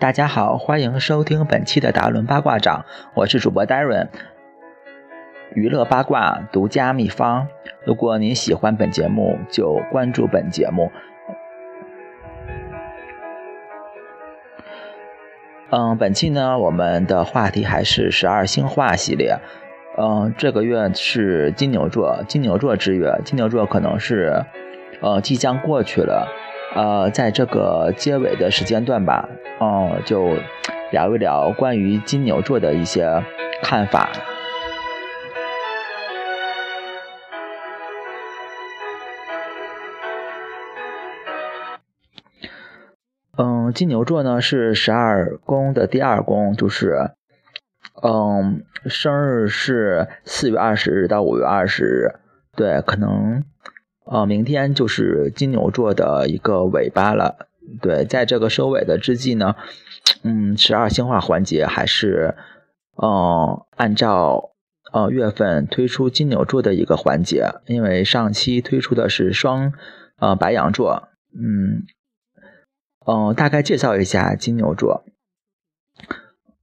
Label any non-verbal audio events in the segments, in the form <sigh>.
大家好，欢迎收听本期的达伦八卦掌，我是主播 Darren。娱乐八卦独家秘方，如果您喜欢本节目，就关注本节目。嗯，本期呢，我们的话题还是十二星化系列。嗯，这个月是金牛座，金牛座之月，金牛座可能是呃即将过去了。呃，在这个结尾的时间段吧，嗯，就聊一聊关于金牛座的一些看法。嗯，金牛座呢是十二宫的第二宫，就是，嗯，生日是四月二十日到五月二十日，对，可能，呃，明天就是金牛座的一个尾巴了，对，在这个收尾的之际呢，嗯，十二星化环节还是，嗯，按照呃月份推出金牛座的一个环节，因为上期推出的是双，呃，白羊座，嗯。嗯，大概介绍一下金牛座。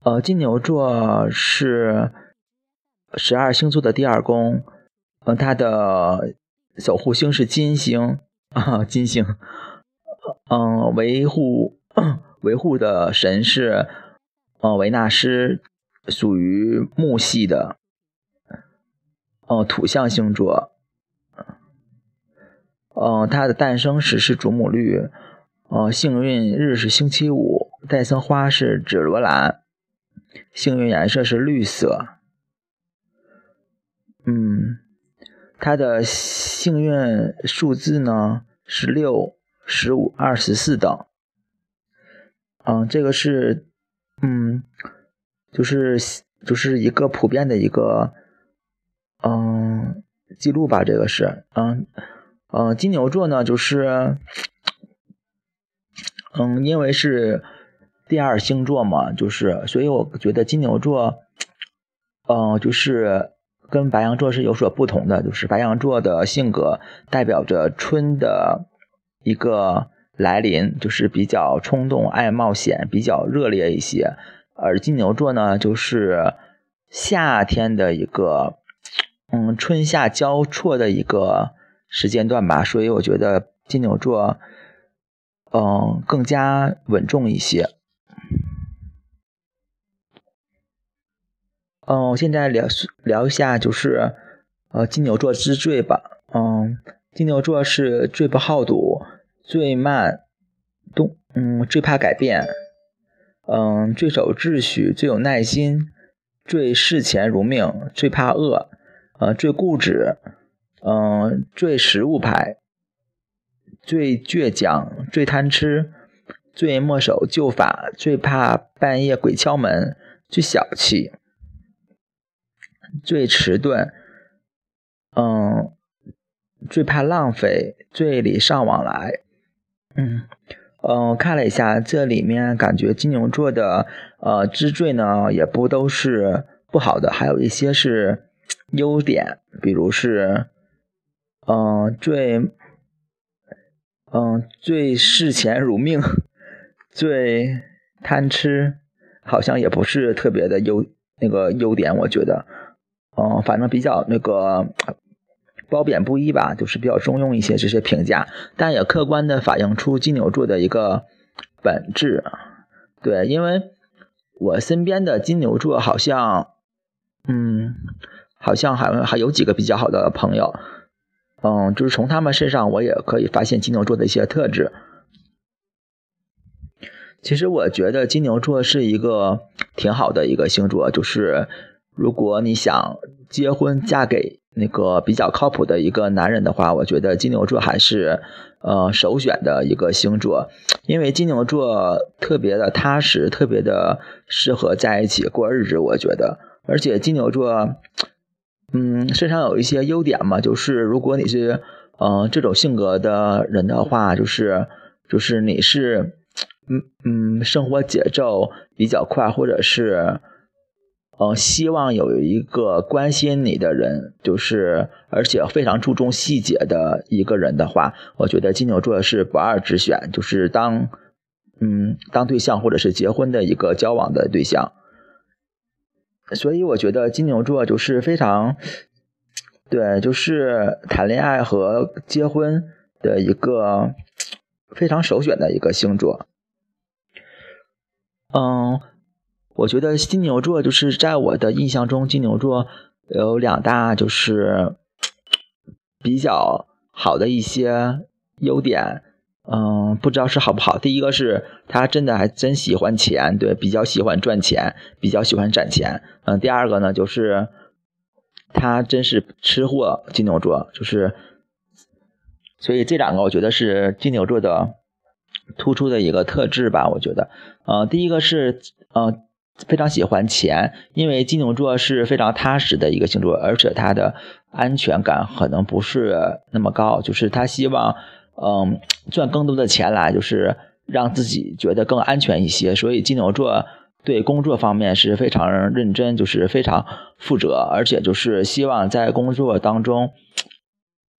呃，金牛座是十二星座的第二宫，嗯，它的守护星是金星啊，金星。嗯，维护维护的神是呃维纳斯，属于木系的，哦，土象星座。嗯，它的诞生时是祖母绿。哦，幸运日是星期五，戴森花是紫罗兰，幸运颜色是绿色。嗯，他的幸运数字呢是六、十五、二十四等。嗯，这个是，嗯，就是就是一个普遍的一个，嗯，记录吧。这个是，嗯，嗯，金牛座呢就是。嗯，因为是第二星座嘛，就是所以我觉得金牛座，嗯，就是跟白羊座是有所不同的，就是白羊座的性格代表着春的一个来临，就是比较冲动、爱冒险、比较热烈一些，而金牛座呢，就是夏天的一个，嗯，春夏交错的一个时间段吧，所以我觉得金牛座。嗯，更加稳重一些。嗯，现在聊聊一下，就是呃，金牛座之最吧。嗯，金牛座是最不好赌、最慢动，嗯，最怕改变，嗯，最守秩序、最有耐心、最视钱如命、最怕饿，呃，最固执，嗯，最实物派。最倔强，最贪吃，最墨守旧法，最怕半夜鬼敲门，最小气，最迟钝，嗯，最怕浪费，最礼尚往来，嗯，嗯，看了一下这里面，感觉金牛座的呃之最呢，也不都是不好的，还有一些是优点，比如是，嗯，最。嗯，最视钱如命，<laughs> 最贪吃，好像也不是特别的优那个优点，我觉得，嗯，反正比较那个褒贬不一吧，就是比较中庸一些这些评价，但也客观的反映出金牛座的一个本质。对，因为我身边的金牛座好像，嗯，好像还还有几个比较好的朋友。嗯，就是从他们身上，我也可以发现金牛座的一些特质。其实我觉得金牛座是一个挺好的一个星座，就是如果你想结婚嫁给那个比较靠谱的一个男人的话，我觉得金牛座还是呃首选的一个星座，因为金牛座特别的踏实，特别的适合在一起过日子。我觉得，而且金牛座。嗯，身上有一些优点嘛，就是如果你是，嗯，这种性格的人的话，就是，就是你是，嗯嗯，生活节奏比较快，或者是，嗯，希望有一个关心你的人，就是，而且非常注重细节的一个人的话，我觉得金牛座是不二之选。就是当，嗯当对象或者是结婚的一个交往的对象。所以我觉得金牛座就是非常，对，就是谈恋爱和结婚的一个非常首选的一个星座。嗯，我觉得金牛座就是在我的印象中，金牛座有两大就是比较好的一些优点。嗯，不知道是好不好。第一个是他真的还真喜欢钱，对，比较喜欢赚钱，比较喜欢攒钱。嗯，第二个呢，就是他真是吃货，金牛座就是，所以这两个我觉得是金牛座的突出的一个特质吧。我觉得，呃，第一个是呃非常喜欢钱，因为金牛座是非常踏实的一个星座，而且他的安全感可能不是那么高，就是他希望。嗯，赚更多的钱来，就是让自己觉得更安全一些。所以金牛座对工作方面是非常认真，就是非常负责，而且就是希望在工作当中，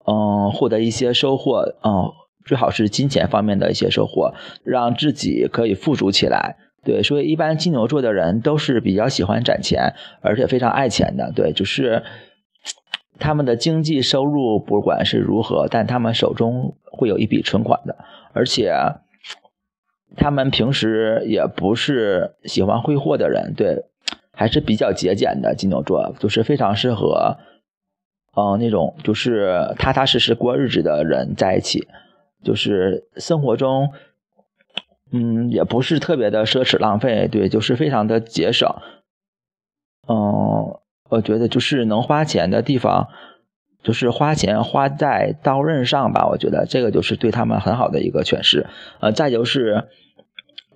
嗯，获得一些收获，嗯，最好是金钱方面的一些收获，让自己可以富足起来。对，所以一般金牛座的人都是比较喜欢攒钱，而且非常爱钱的。对，就是。他们的经济收入不管是如何，但他们手中会有一笔存款的，而且他们平时也不是喜欢挥霍的人，对，还是比较节俭的。金牛座就是非常适合，嗯，那种就是踏踏实实过日子的人在一起，就是生活中，嗯，也不是特别的奢侈浪费，对，就是非常的节省，嗯。我觉得就是能花钱的地方，就是花钱花在刀刃上吧。我觉得这个就是对他们很好的一个诠释。呃，再就是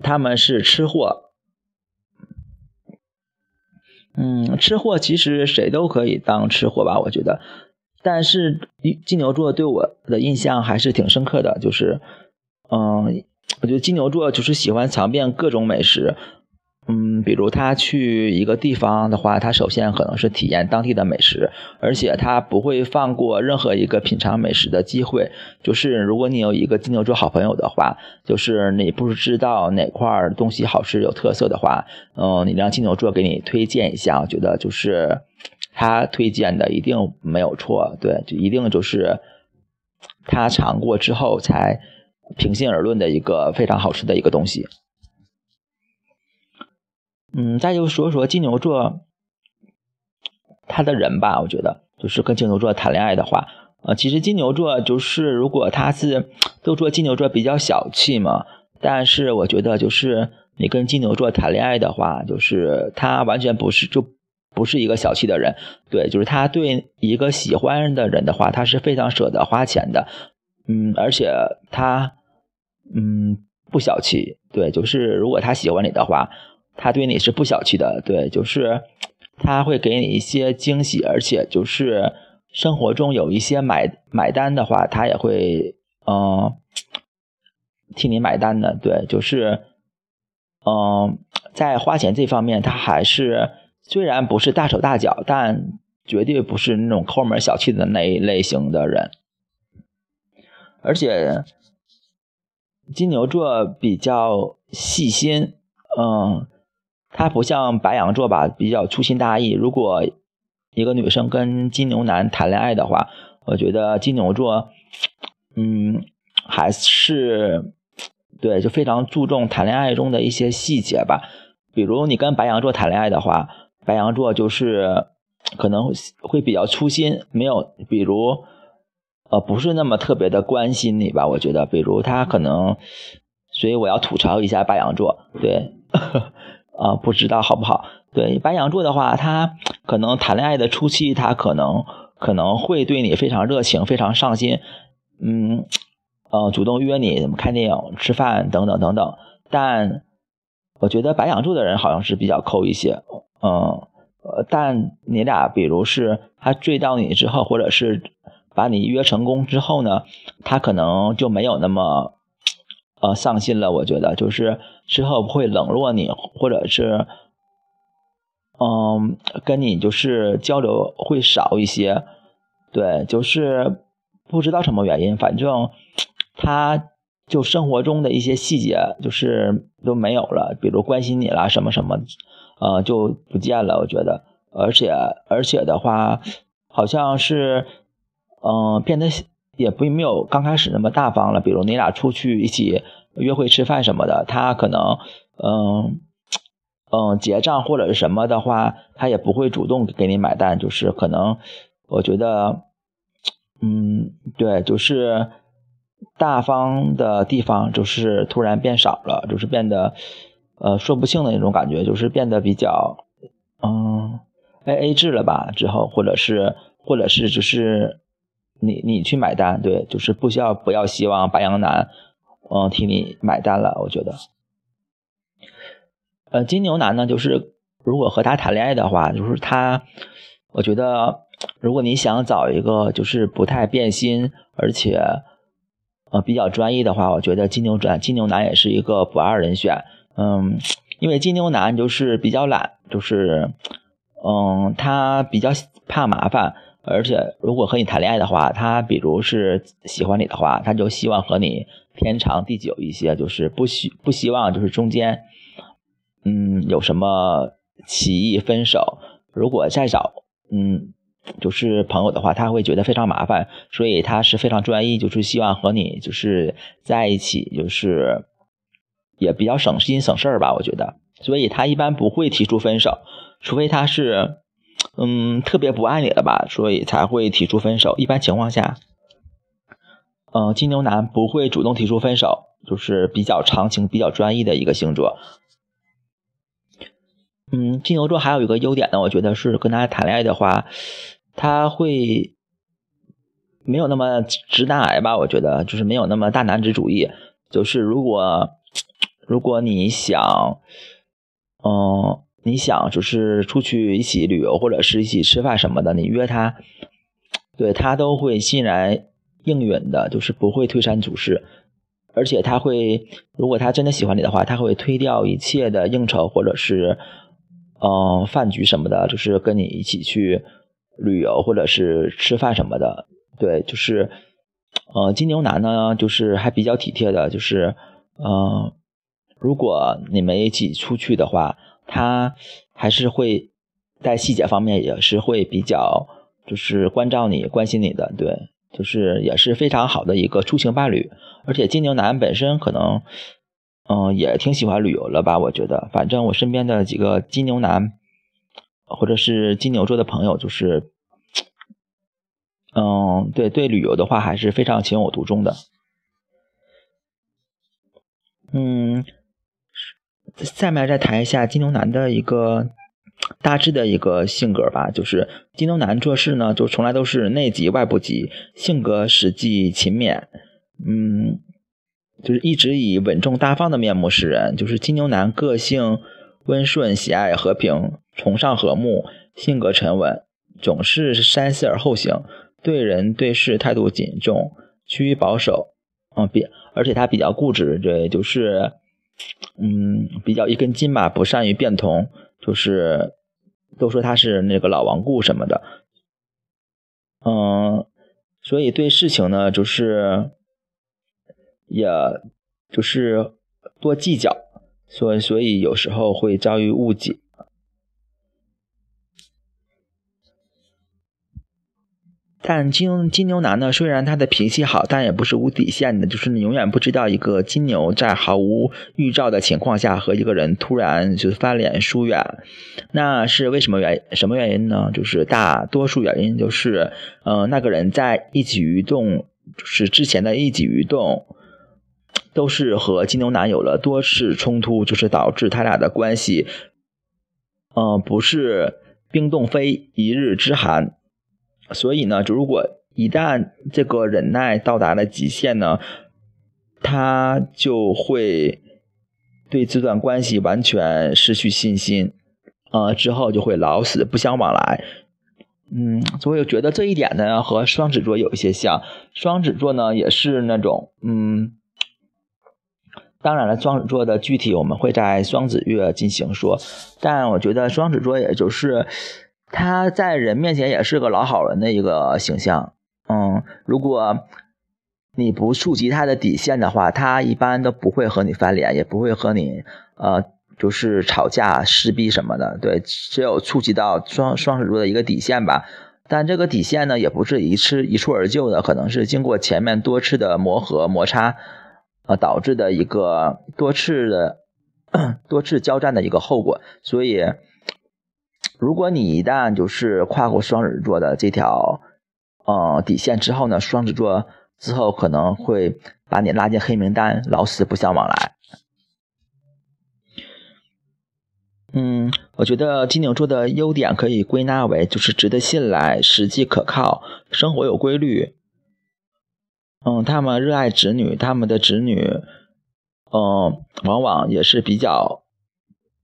他们是吃货，嗯，吃货其实谁都可以当吃货吧。我觉得，但是金牛座对我的印象还是挺深刻的，就是，嗯，我觉得金牛座就是喜欢尝遍各种美食。嗯，比如他去一个地方的话，他首先可能是体验当地的美食，而且他不会放过任何一个品尝美食的机会。就是如果你有一个金牛座好朋友的话，就是你不知道哪块东西好吃有特色的话，嗯，你让金牛座给你推荐一下，我觉得就是他推荐的一定没有错，对，就一定就是他尝过之后才平心而论的一个非常好吃的一个东西。嗯，再就说说金牛座，他的人吧，我觉得就是跟金牛座谈恋爱的话，呃，其实金牛座就是如果他是都说金牛座比较小气嘛，但是我觉得就是你跟金牛座谈恋爱的话，就是他完全不是就不是一个小气的人，对，就是他对一个喜欢的人的话，他是非常舍得花钱的，嗯，而且他嗯不小气，对，就是如果他喜欢你的话。他对你是不小气的，对，就是他会给你一些惊喜，而且就是生活中有一些买买单的话，他也会嗯替你买单的，对，就是嗯在花钱这方面，他还是虽然不是大手大脚，但绝对不是那种抠门小气的那一类型的人，而且金牛座比较细心，嗯。他不像白羊座吧，比较粗心大意。如果一个女生跟金牛男谈恋爱的话，我觉得金牛座，嗯，还是对，就非常注重谈恋爱中的一些细节吧。比如你跟白羊座谈恋爱的话，白羊座就是可能会比较粗心，没有，比如呃，不是那么特别的关心你吧。我觉得，比如他可能，所以我要吐槽一下白羊座，对。<laughs> 啊，不知道好不好？对白羊座的话，他可能谈恋爱的初期，他可能可能会对你非常热情，非常上心，嗯，呃，主动约你怎么看电影、吃饭等等等等。但我觉得白羊座的人好像是比较抠一些，嗯，呃，但你俩比如是他追到你之后，或者是把你约成功之后呢，他可能就没有那么。呃，上心了，我觉得就是之后会冷落你，或者是，嗯，跟你就是交流会少一些，对，就是不知道什么原因，反正他就生活中的一些细节就是都没有了，比如关心你啦什么什么，呃，就不见了。我觉得，而且而且的话，好像是，嗯，变得也不没有刚开始那么大方了。比如你俩出去一起约会吃饭什么的，他可能，嗯嗯，结账或者是什么的话，他也不会主动给你买单，就是可能，我觉得，嗯，对，就是。大方的地方就是突然变少了，就是变得，呃，说不清的那种感觉，就是变得比较，嗯，A A 制了吧？之后或者是或者是就是你你去买单，对，就是不需要不要希望白羊男，嗯，替你买单了。我觉得，呃，金牛男呢，就是如果和他谈恋爱的话，就是他，我觉得如果你想找一个就是不太变心，而且。呃，比较专一的话，我觉得金牛转金牛男也是一个不二人选。嗯，因为金牛男就是比较懒，就是，嗯，他比较怕麻烦，而且如果和你谈恋爱的话，他比如是喜欢你的话，他就希望和你天长地久一些，就是不希不希望就是中间，嗯，有什么起义分手。如果再找，嗯。就是朋友的话，他会觉得非常麻烦，所以他是非常专一，就是希望和你就是在一起，就是也比较省心省事儿吧，我觉得。所以他一般不会提出分手，除非他是嗯特别不爱你了吧，所以才会提出分手。一般情况下，嗯，金牛男不会主动提出分手，就是比较长情、比较专一的一个星座。嗯，金牛座还有一个优点呢，我觉得是跟他谈恋爱的话，他会没有那么直男癌吧？我觉得就是没有那么大男子主义。就是如果 <tsk> 如果你想，嗯，你想就是出去一起旅游或者是一起吃饭什么的，你约他，对他都会欣然应允的，就是不会推三阻四。而且他会，如果他真的喜欢你的话，他会推掉一切的应酬或者是。嗯，饭局什么的，就是跟你一起去旅游或者是吃饭什么的，对，就是，呃，金牛男呢，就是还比较体贴的，就是，嗯，如果你们一起出去的话，他还是会在细节方面也是会比较，就是关照你、关心你的，对，就是也是非常好的一个出行伴侣，而且金牛男本身可能。嗯，也挺喜欢旅游了吧？我觉得，反正我身边的几个金牛男，或者是金牛座的朋友，就是，嗯，对对，旅游的话还是非常情有独钟的。嗯，下面再谈一下金牛男的一个大致的一个性格吧。就是金牛男做事呢，就从来都是内急外不急，性格实际勤勉。嗯。就是一直以稳重大方的面目示人，就是金牛男个性温顺，喜爱和平，崇尚和睦，性格沉稳，总是三思而后行，对人对事态度谨重，趋于保守。嗯，比而且他比较固执，对，就是嗯，比较一根筋吧，不善于变通，就是都说他是那个老顽固什么的。嗯，所以对事情呢，就是。也就是多计较，所以所以有时候会遭遇误解。但金金牛男呢，虽然他的脾气好，但也不是无底线的。就是你永远不知道一个金牛在毫无预兆的情况下和一个人突然就翻脸疏远，那是为什么原什么原因呢？就是大多数原因就是，嗯，那个人在一举一动，就是之前的一举一动。都是和金牛男有了多次冲突，就是导致他俩的关系，嗯，不是冰冻非一日之寒。所以呢，就如果一旦这个忍耐到达了极限呢，他就会对这段关系完全失去信心，呃，之后就会老死不相往来。嗯，所以我觉得这一点呢，和双子座有一些像。双子座呢，也是那种，嗯。当然了，双子座的具体我们会在双子月进行说，但我觉得双子座也就是他在人面前也是个老好人的一个形象。嗯，如果你不触及他的底线的话，他一般都不会和你翻脸，也不会和你呃就是吵架、撕逼什么的。对，只有触及到双双子座的一个底线吧。但这个底线呢，也不是一次一蹴而就的，可能是经过前面多次的磨合摩擦，呃导致的一个多次的 <clears throat> 多次交战的一个后果。所以，如果你一旦就是跨过双子座的这条呃底线之后呢，双子座之后可能会把你拉进黑名单，老死不相往来。嗯，我觉得金牛座的优点可以归纳为就是值得信赖、实际可靠、生活有规律。嗯，他们热爱子女，他们的子女，嗯，往往也是比较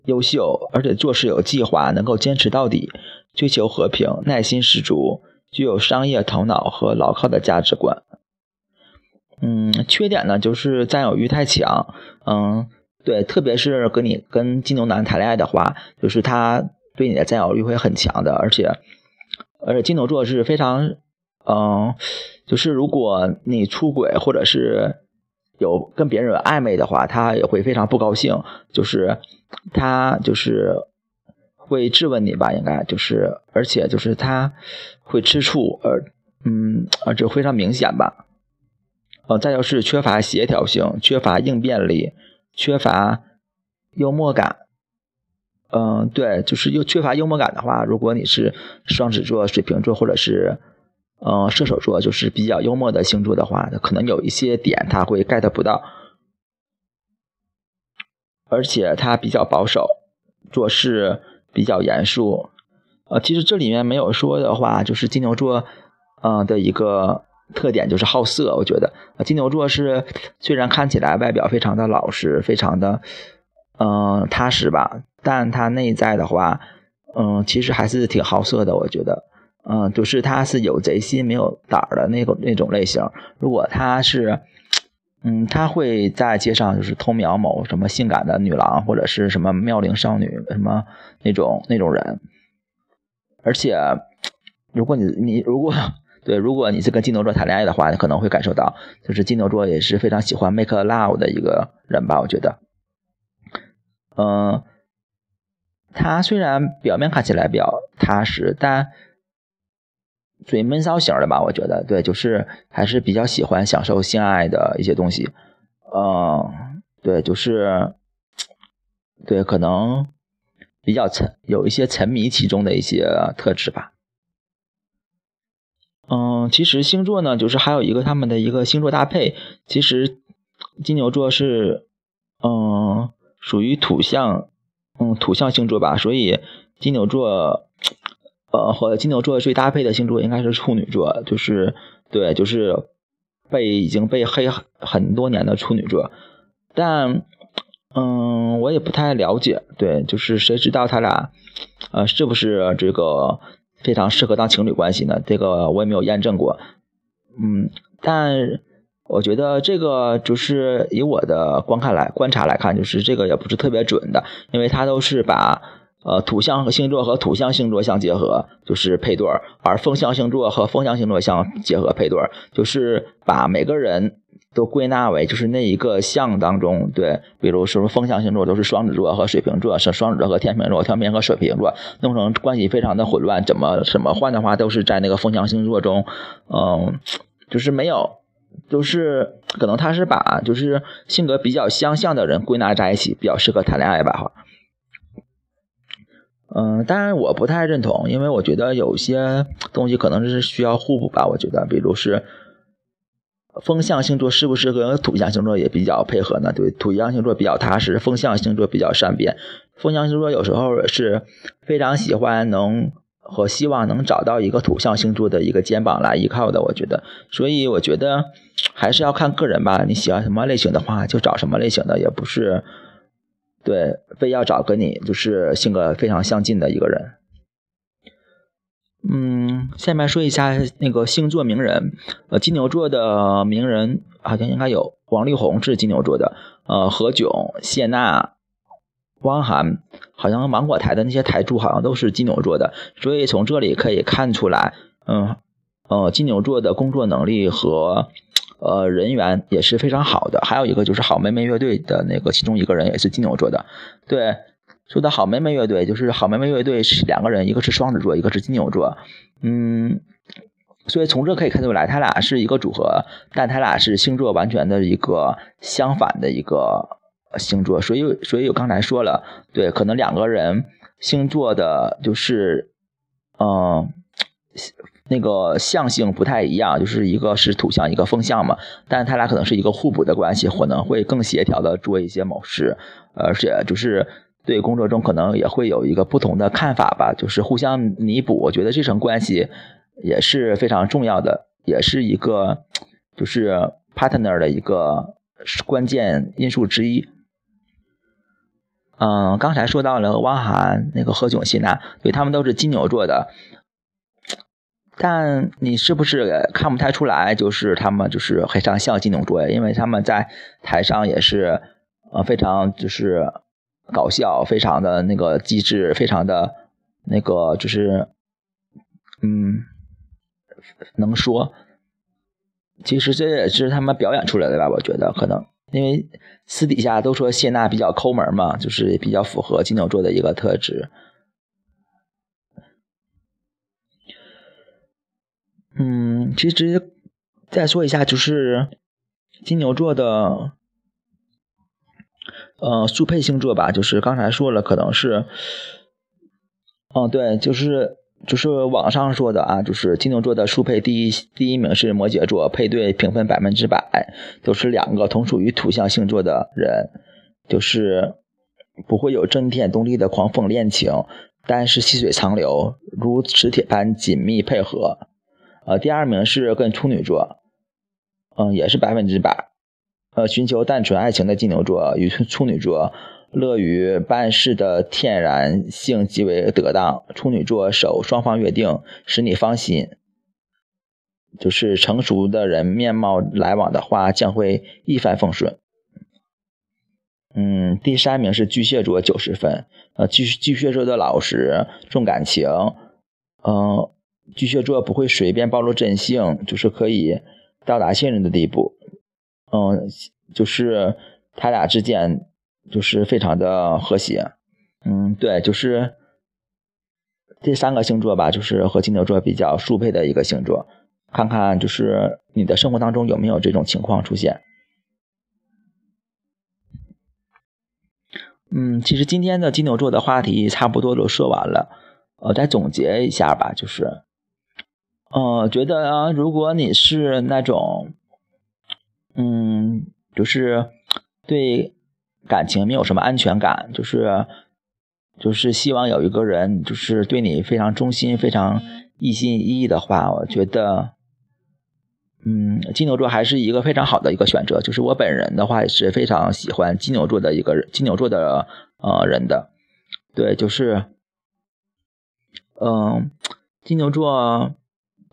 优秀，而且做事有计划，能够坚持到底，追求和平，耐心十足，具有商业头脑和牢靠的价值观。嗯，缺点呢就是占有欲太强，嗯。对，特别是跟你跟金牛男谈恋爱的话，就是他对你的占有欲会很强的，而且而且金牛座是非常，嗯，就是如果你出轨或者是有跟别人有暧昧的话，他也会非常不高兴，就是他就是会质问你吧，应该就是而且就是他会吃醋，而嗯，而且非常明显吧，呃，再就是缺乏协调性，缺乏应变力。缺乏幽默感，嗯，对，就是又缺乏幽默感的话，如果你是双子座、水瓶座或者是嗯射手座，就是比较幽默的星座的话，可能有一些点他会 get 不到，而且他比较保守，做事比较严肃。呃，其实这里面没有说的话，就是金牛座嗯的一个。特点就是好色，我觉得，金牛座是虽然看起来外表非常的老实，非常的嗯踏实吧，但他内在的话，嗯，其实还是挺好色的。我觉得，嗯，就是他是有贼心没有胆儿的那个那种类型。如果他是，嗯，他会在街上就是偷瞄某什么性感的女郎，或者是什么妙龄少女，什么那种那种人。而且，如果你你如果。对，如果你是跟金牛座谈恋爱的话，你可能会感受到，就是金牛座也是非常喜欢 make love 的一个人吧？我觉得，嗯，他虽然表面看起来比较踏实，但属于闷骚型的吧？我觉得，对，就是还是比较喜欢享受性爱的一些东西。嗯，对，就是，对，可能比较沉，有一些沉迷其中的一些特质吧。嗯，其实星座呢，就是还有一个他们的一个星座搭配。其实金牛座是，嗯，属于土象，嗯，土象星座吧。所以金牛座，呃，和金牛座最搭配的星座应该是处女座，就是对，就是被已经被黑很多年的处女座。但，嗯，我也不太了解，对，就是谁知道他俩，呃，是不是这个？非常适合当情侣关系呢，这个我也没有验证过，嗯，但我觉得这个就是以我的观看来观察来看，就是这个也不是特别准的，因为它都是把呃土象和星座和土象星座相结合，就是配对儿，而风象星座和风象星座相结合配对儿，就是把每个人。都归纳为就是那一个象当中，对，比如说风象星座都是双子座和水瓶座，是双子座和天秤座，天秤和水瓶座弄成关系非常的混乱，怎么怎么换的话都是在那个风象星座中，嗯，就是没有，就是可能他是把就是性格比较相像的人归纳在一起，比较适合谈恋爱吧，哈。嗯，当然我不太认同，因为我觉得有些东西可能是需要互补吧，我觉得，比如是。风象星座是不是和土象星座也比较配合呢？对，土象星座比较踏实，风象星座比较善变。风象星座有时候是非常喜欢能和希望能找到一个土象星座的一个肩膀来依靠的，我觉得。所以我觉得还是要看个人吧。你喜欢什么类型的话，就找什么类型的，也不是对非要找跟你就是性格非常相近的一个人。嗯，下面说一下那个星座名人，呃，金牛座的名人好像应该有王力宏是金牛座的，呃，何炅、谢娜、汪涵，好像芒果台的那些台柱好像都是金牛座的，所以从这里可以看出来，嗯，呃，金牛座的工作能力和呃人缘也是非常好的。还有一个就是好妹妹乐队的那个其中一个人也是金牛座的。对，说到好妹妹乐队，就是好妹妹乐队是两个人，一个是双子座，一个是金牛座。嗯，所以从这可以看出来，他俩是一个组合，但他俩是星座完全的一个相反的一个星座。所以，所以我刚才说了，对，可能两个人星座的就是，嗯。那个象性不太一样，就是一个是土象，一个风象嘛。但他俩可能是一个互补的关系，可能会更协调的做一些某事，而且就是对工作中可能也会有一个不同的看法吧，就是互相弥补。我觉得这层关系也是非常重要的，也是一个就是 partner 的一个关键因素之一。嗯，刚才说到了汪涵、那个何炅、谢娜，对他们都是金牛座的。但你是不是看不太出来？就是他们就是非常像金牛座，因为他们在台上也是呃非常就是搞笑，非常的那个机智，非常的那个就是嗯能说。其实这也是他们表演出来的吧？我觉得可能因为私底下都说谢娜比较抠门嘛，就是比较符合金牛座的一个特质。嗯，其实再说一下，就是金牛座的，呃，速配星座吧。就是刚才说了，可能是，哦，对，就是就是网上说的啊，就是金牛座的速配第一第一名是摩羯座，配对评分百分之百，都是两个同属于土象星座的人，就是不会有震天动地的狂风恋情，但是细水长流，如磁铁般紧密配合。呃，第二名是跟处女座，嗯，也是百分之百，呃，寻求单纯爱情的金牛座与处女座，乐于办事的天然性极为得当。处女座守双方约定，使你放心，就是成熟的人面貌来往的话，将会一帆风顺。嗯，第三名是巨蟹座九十分，呃，巨巨蟹座的老实重感情，嗯。巨蟹座不会随便暴露真性，就是可以到达信任的地步。嗯，就是他俩之间就是非常的和谐。嗯，对，就是这三个星座吧，就是和金牛座比较速配的一个星座。看看就是你的生活当中有没有这种情况出现。嗯，其实今天的金牛座的话题差不多都说完了。呃，再总结一下吧，就是。呃，觉得啊，如果你是那种，嗯，就是对感情没有什么安全感，就是就是希望有一个人就是对你非常忠心、非常一心一意的话，我觉得，嗯，金牛座还是一个非常好的一个选择。就是我本人的话也是非常喜欢金牛座的一个人金牛座的呃人的，对，就是，嗯，金牛座。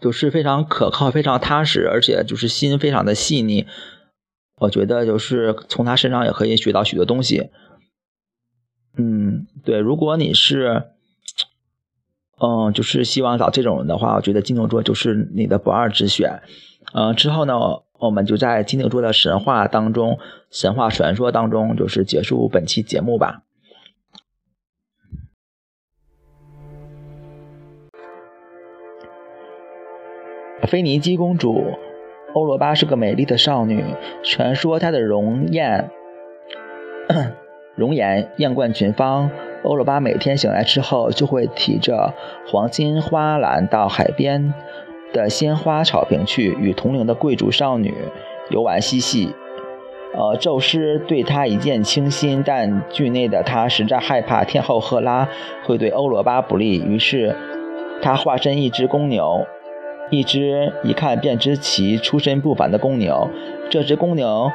就是非常可靠、非常踏实，而且就是心非常的细腻。我觉得就是从他身上也可以学到许多东西。嗯，对，如果你是，嗯，就是希望找这种人的话，我觉得金牛座就是你的不二之选。嗯，之后呢，我们就在金牛座的神话当中、神话传说当中，就是结束本期节目吧。菲尼基公主欧罗巴是个美丽的少女，传说她的容颜 <coughs> 容颜艳冠群芳。欧罗巴每天醒来之后，就会提着黄金花篮到海边的鲜花草坪去，与同龄的贵族少女游玩嬉戏。呃，宙斯对她一见倾心，但剧内的她实在害怕天后赫拉会对欧罗巴不利，于是他化身一只公牛。一只一看便知其出身不凡的公牛，这只公牛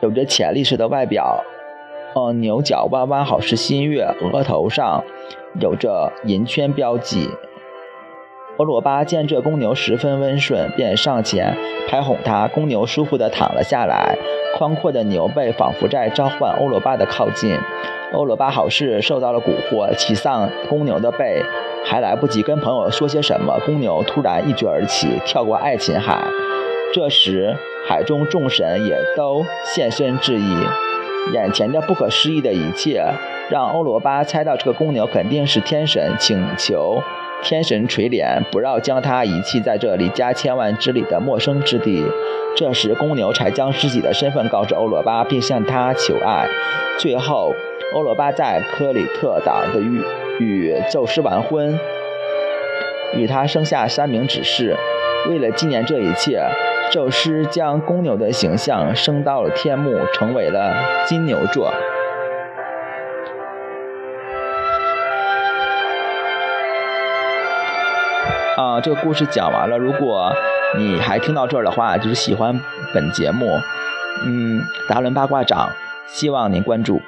有着潜力式的外表，呃，牛角弯弯，好似新月，额头上有着银圈标记。欧罗巴见这公牛十分温顺，便上前拍哄它。公牛舒服地躺了下来，宽阔的牛背仿佛在召唤欧罗巴的靠近。欧罗巴好似受到了蛊惑，骑上公牛的背。还来不及跟朋友说些什么，公牛突然一跃而起，跳过爱琴海。这时，海中众神也都现身致意。眼前的不可思议的一切，让欧罗巴猜到这个公牛肯定是天神，请求天神垂怜，不要将他遗弃在这离家千万之里的陌生之地。这时，公牛才将自己的身份告知欧罗巴，并向他求爱。最后，欧罗巴在科里特岛的与与宙斯完婚，与他生下三名子嗣。为了纪念这一切，宙斯将公牛的形象升到了天幕，成为了金牛座。啊，这个故事讲完了。如果你还听到这儿的话，就是喜欢本节目，嗯，达伦八卦掌，希望您关注。